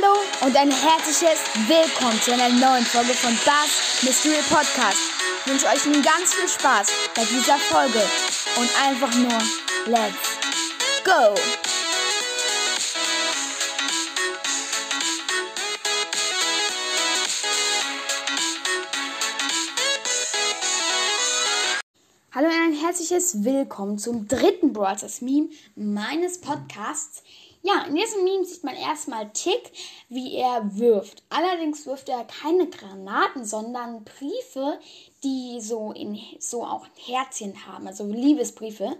Hallo und ein herzliches Willkommen zu einer neuen Folge von Bass Mystery Podcast. Ich wünsche euch nun ganz viel Spaß bei dieser Folge und einfach nur Let's Go! Hallo und ein herzliches Willkommen zum dritten Brothers Meme meines Podcasts. Ja, in diesem Meme sieht man erstmal Tick, wie er wirft. Allerdings wirft er keine Granaten, sondern Briefe, die so, in, so auch Herzchen haben, also Liebesbriefe.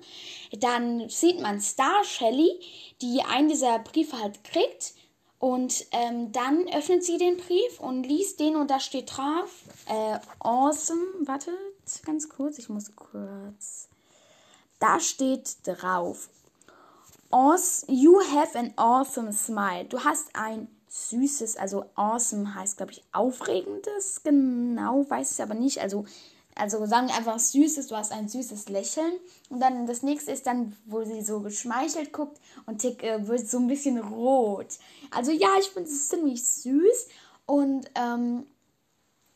Dann sieht man Star Shelly, die einen dieser Briefe halt kriegt. Und ähm, dann öffnet sie den Brief und liest den und da steht drauf, äh, awesome, wartet, ganz kurz, ich muss kurz, da steht drauf, awesome, you have an awesome smile, du hast ein süßes, also awesome heißt, glaube ich, aufregendes, genau, weiß ich aber nicht, also also sagen wir einfach süßes, du hast ein süßes Lächeln. Und dann das nächste ist dann, wo sie so geschmeichelt guckt und Tick äh, wird so ein bisschen rot. Also ja, ich finde es ziemlich süß und ähm,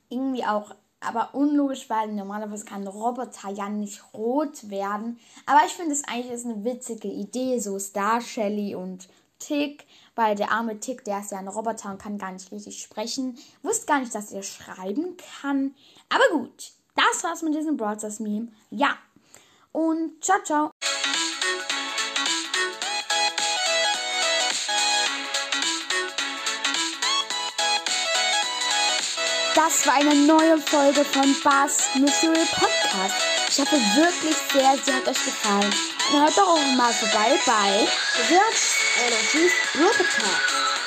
irgendwie auch aber unlogisch, weil normalerweise kann ein Roboter ja nicht rot werden. Aber ich finde es eigentlich ist eine witzige Idee, so Star Shelly und Tick, weil der arme Tick, der ist ja ein Roboter und kann gar nicht richtig sprechen. Wusste gar nicht, dass er schreiben kann. Aber gut, das war's mit diesem Broadcast Meme. Ja. Und ciao, ciao. Das war eine neue Folge von Bass Mystery Podcast. Ich hoffe wirklich sehr, sie hat euch gefallen. Und hört doch auch mal vorbei bei The Energy's Broadcast.